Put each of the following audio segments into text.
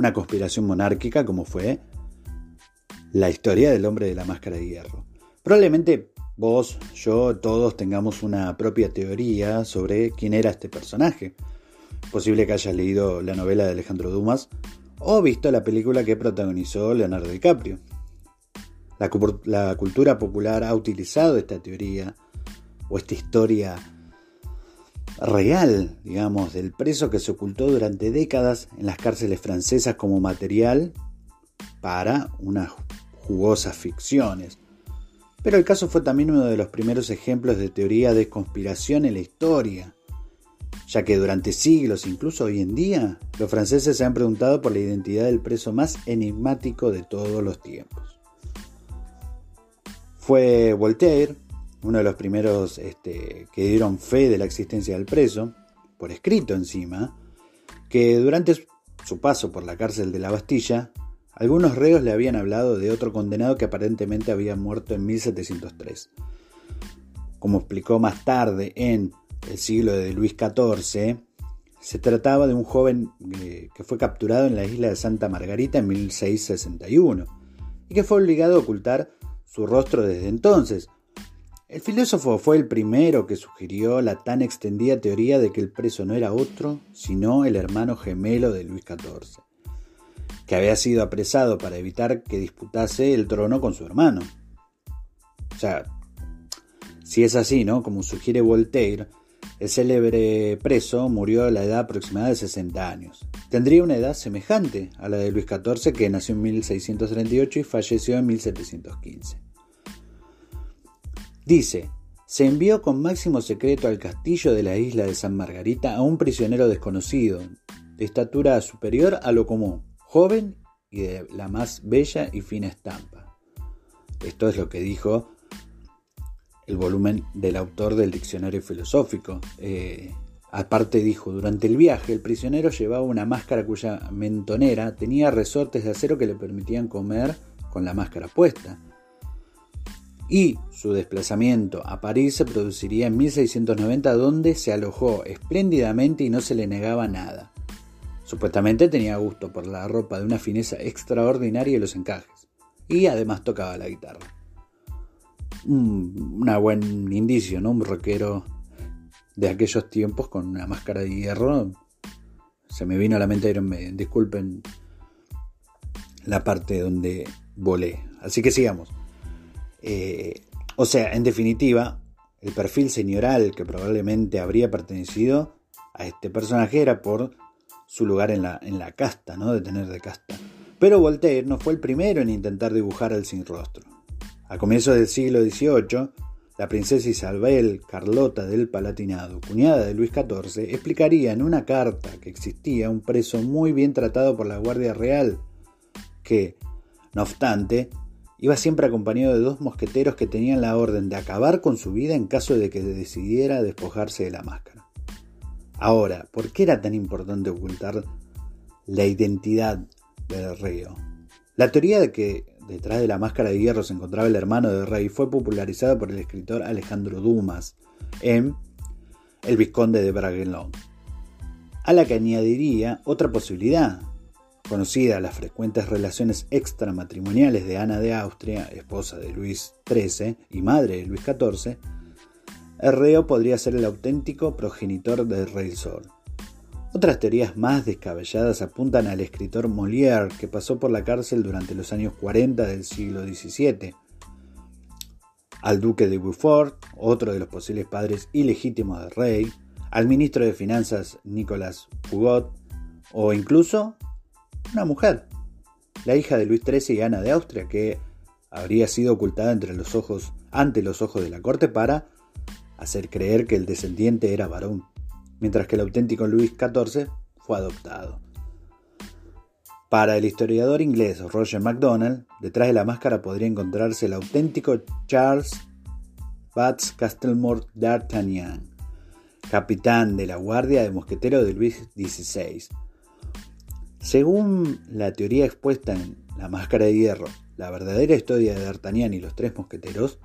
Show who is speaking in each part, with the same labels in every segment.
Speaker 1: una conspiración monárquica como fue la historia del hombre de la máscara de hierro. Probablemente vos, yo, todos tengamos una propia teoría sobre quién era este personaje. Posible que hayas leído la novela de Alejandro Dumas o visto la película que protagonizó Leonardo DiCaprio. La, la cultura popular ha utilizado esta teoría o esta historia real, digamos, del preso que se ocultó durante décadas en las cárceles francesas como material para unas jugosas ficciones. Pero el caso fue también uno de los primeros ejemplos de teoría de conspiración en la historia, ya que durante siglos, incluso hoy en día, los franceses se han preguntado por la identidad del preso más enigmático de todos los tiempos. Fue Voltaire uno de los primeros este, que dieron fe de la existencia del preso, por escrito encima, que durante su paso por la cárcel de la Bastilla, algunos reos le habían hablado de otro condenado que aparentemente había muerto en 1703. Como explicó más tarde en el siglo de Luis XIV, se trataba de un joven eh, que fue capturado en la isla de Santa Margarita en 1661 y que fue obligado a ocultar su rostro desde entonces, el filósofo fue el primero que sugirió la tan extendida teoría de que el preso no era otro, sino el hermano gemelo de Luis XIV, que había sido apresado para evitar que disputase el trono con su hermano. O sea, si es así, ¿no? Como sugiere Voltaire, el célebre preso murió a la edad aproximada de 60 años. Tendría una edad semejante a la de Luis XIV, que nació en 1638 y falleció en 1715. Dice, se envió con máximo secreto al castillo de la isla de San Margarita a un prisionero desconocido, de estatura superior a lo común, joven y de la más bella y fina estampa. Esto es lo que dijo el volumen del autor del diccionario filosófico. Eh, aparte dijo, durante el viaje el prisionero llevaba una máscara cuya mentonera tenía resortes de acero que le permitían comer con la máscara puesta y su desplazamiento a París se produciría en 1690 donde se alojó espléndidamente y no se le negaba nada. Supuestamente tenía gusto por la ropa de una fineza extraordinaria y los encajes, y además tocaba la guitarra. Un buen indicio, ¿no? Un rockero de aquellos tiempos con una máscara de hierro. Se me vino a la mente Iron Maiden. Disculpen la parte donde volé. Así que sigamos. Eh, o sea, en definitiva, el perfil señoral que probablemente habría pertenecido a este personaje era por su lugar en la, en la casta, ¿no? De tener de casta. Pero Voltaire no fue el primero en intentar dibujar al sin rostro. A comienzos del siglo XVIII, la princesa Isabel Carlota del Palatinado, cuñada de Luis XIV, explicaría en una carta que existía un preso muy bien tratado por la Guardia Real, que, no obstante, Iba siempre acompañado de dos mosqueteros que tenían la orden de acabar con su vida en caso de que decidiera despojarse de la máscara. Ahora, ¿por qué era tan importante ocultar la identidad del rey? La teoría de que detrás de la máscara de hierro se encontraba el hermano del rey fue popularizada por el escritor Alejandro Dumas en El Vizconde de Bragelonne, a la que añadiría otra posibilidad, Conocida las frecuentes relaciones extramatrimoniales de Ana de Austria, esposa de Luis XIII y madre de Luis XIV, el reo podría ser el auténtico progenitor del rey Sol. Otras teorías más descabelladas apuntan al escritor Molière, que pasó por la cárcel durante los años 40 del siglo XVII, al duque de Beaufort, otro de los posibles padres ilegítimos del rey, al ministro de Finanzas Nicolas Hugot, o incluso una mujer, la hija de Luis XIII y Ana de Austria, que habría sido ocultada entre los ojos, ante los ojos de la corte para hacer creer que el descendiente era varón, mientras que el auténtico Luis XIV fue adoptado. Para el historiador inglés Roger MacDonald, detrás de la máscara podría encontrarse el auténtico Charles Batz Castlemore d'Artagnan, capitán de la Guardia de Mosquetero de Luis XVI. Según la teoría expuesta en La Máscara de Hierro, la verdadera historia de D'Artagnan y los tres mosqueteros,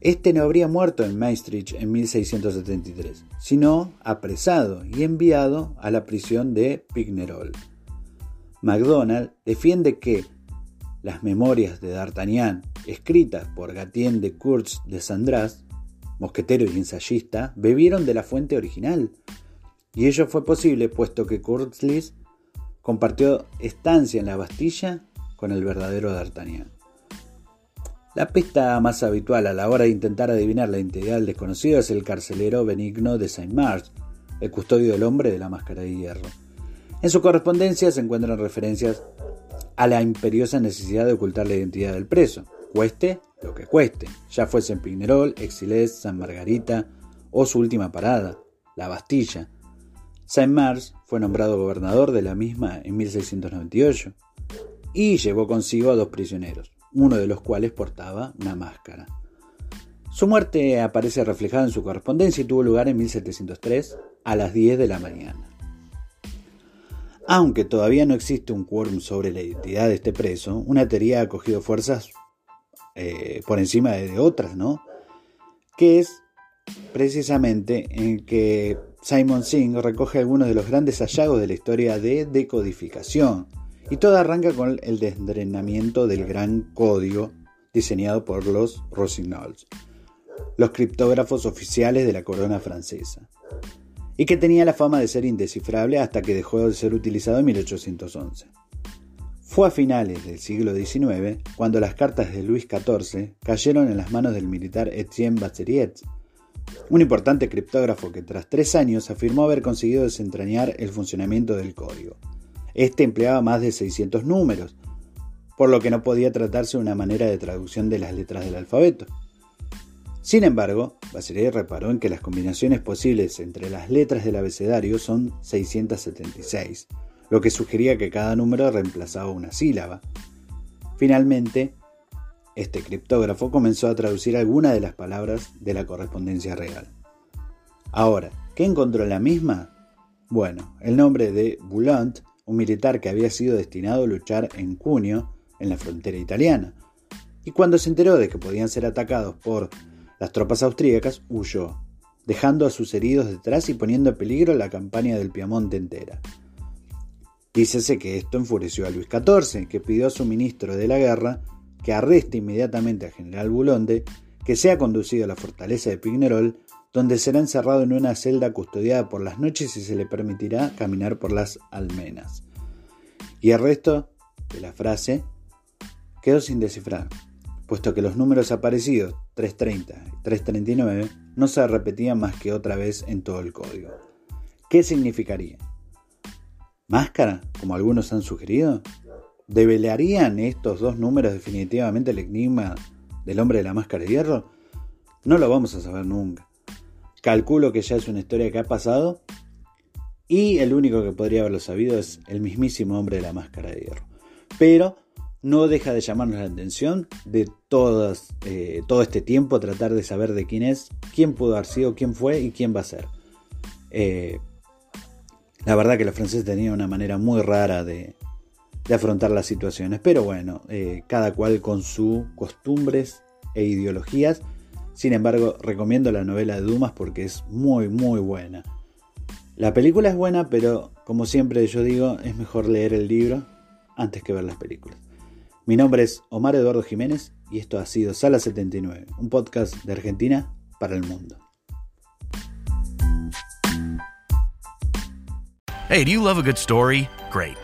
Speaker 1: este no habría muerto en Maastricht en 1673, sino apresado y enviado a la prisión de Pignerol. MacDonald defiende que las memorias de D'Artagnan, escritas por Gatien de Kurz de Sandras, mosquetero y ensayista, bebieron de la fuente original. Y ello fue posible puesto que Kurzlis compartió estancia en la Bastilla con el verdadero D'Artagnan. La pista más habitual a la hora de intentar adivinar la identidad del desconocido es el carcelero benigno de Saint-Mars, el custodio del hombre de la máscara de hierro. En su correspondencia se encuentran referencias a la imperiosa necesidad de ocultar la identidad del preso, cueste lo que cueste, ya fuese en Pignerol, Exilés, San Margarita o su última parada, la Bastilla. Saint-Mars fue nombrado gobernador de la misma en 1698 y llevó consigo a dos prisioneros, uno de los cuales portaba una máscara. Su muerte aparece reflejada en su correspondencia y tuvo lugar en 1703 a las 10 de la mañana. Aunque todavía no existe un quórum sobre la identidad de este preso, una teoría ha cogido fuerzas eh, por encima de otras, ¿no? Que es precisamente en que Simon Singh recoge algunos de los grandes hallazgos de la historia de decodificación. Y todo arranca con el desdrenamiento del gran código diseñado por los Rosignolds, los criptógrafos oficiales de la corona francesa y que tenía la fama de ser indescifrable hasta que dejó de ser utilizado en 1811. Fue a finales del siglo XIX cuando las cartas de Luis XIV cayeron en las manos del militar Etienne Bacheriet, un importante criptógrafo que tras tres años afirmó haber conseguido desentrañar el funcionamiento del código. Este empleaba más de 600 números, por lo que no podía tratarse de una manera de traducción de las letras del alfabeto. Sin embargo, Bachelet reparó en que las combinaciones posibles entre las letras del abecedario son 676, lo que sugería que cada número reemplazaba una sílaba. Finalmente, este criptógrafo comenzó a traducir algunas de las palabras de la correspondencia real. Ahora, ¿qué encontró la misma? Bueno, el nombre de Boulant, un militar que había sido destinado a luchar en Cuneo, en la frontera italiana, y cuando se enteró de que podían ser atacados por las tropas austríacas, huyó, dejando a sus heridos detrás y poniendo en peligro la campaña del Piamonte entera. Dícese que esto enfureció a Luis XIV, que pidió a su ministro de la guerra que arreste inmediatamente al general Bulonde, que sea conducido a la fortaleza de Pignerol, donde será encerrado en una celda custodiada por las noches y se le permitirá caminar por las almenas. Y el resto de la frase quedó sin descifrar puesto que los números aparecidos 330 y 339 no se repetían más que otra vez en todo el código. ¿Qué significaría? ¿Máscara, como algunos han sugerido? ¿Develarían estos dos números definitivamente el enigma del hombre de la máscara de hierro? No lo vamos a saber nunca. Calculo que ya es una historia que ha pasado y el único que podría haberlo sabido es el mismísimo hombre de la máscara de hierro. Pero no deja de llamarnos la atención de eh, todo este tiempo, tratar de saber de quién es, quién pudo haber sido, quién fue y quién va a ser. Eh, la verdad que los franceses tenían una manera muy rara de, afrontar las situaciones, pero bueno, eh, cada cual con sus costumbres e ideologías. Sin embargo, recomiendo la novela de Dumas porque es muy, muy buena. La película es buena, pero como siempre yo digo, es mejor leer el libro antes que ver las películas. Mi nombre es Omar Eduardo Jiménez y esto ha sido Sala 79, un podcast de Argentina para el mundo.
Speaker 2: Hey, do you love a good story? Great.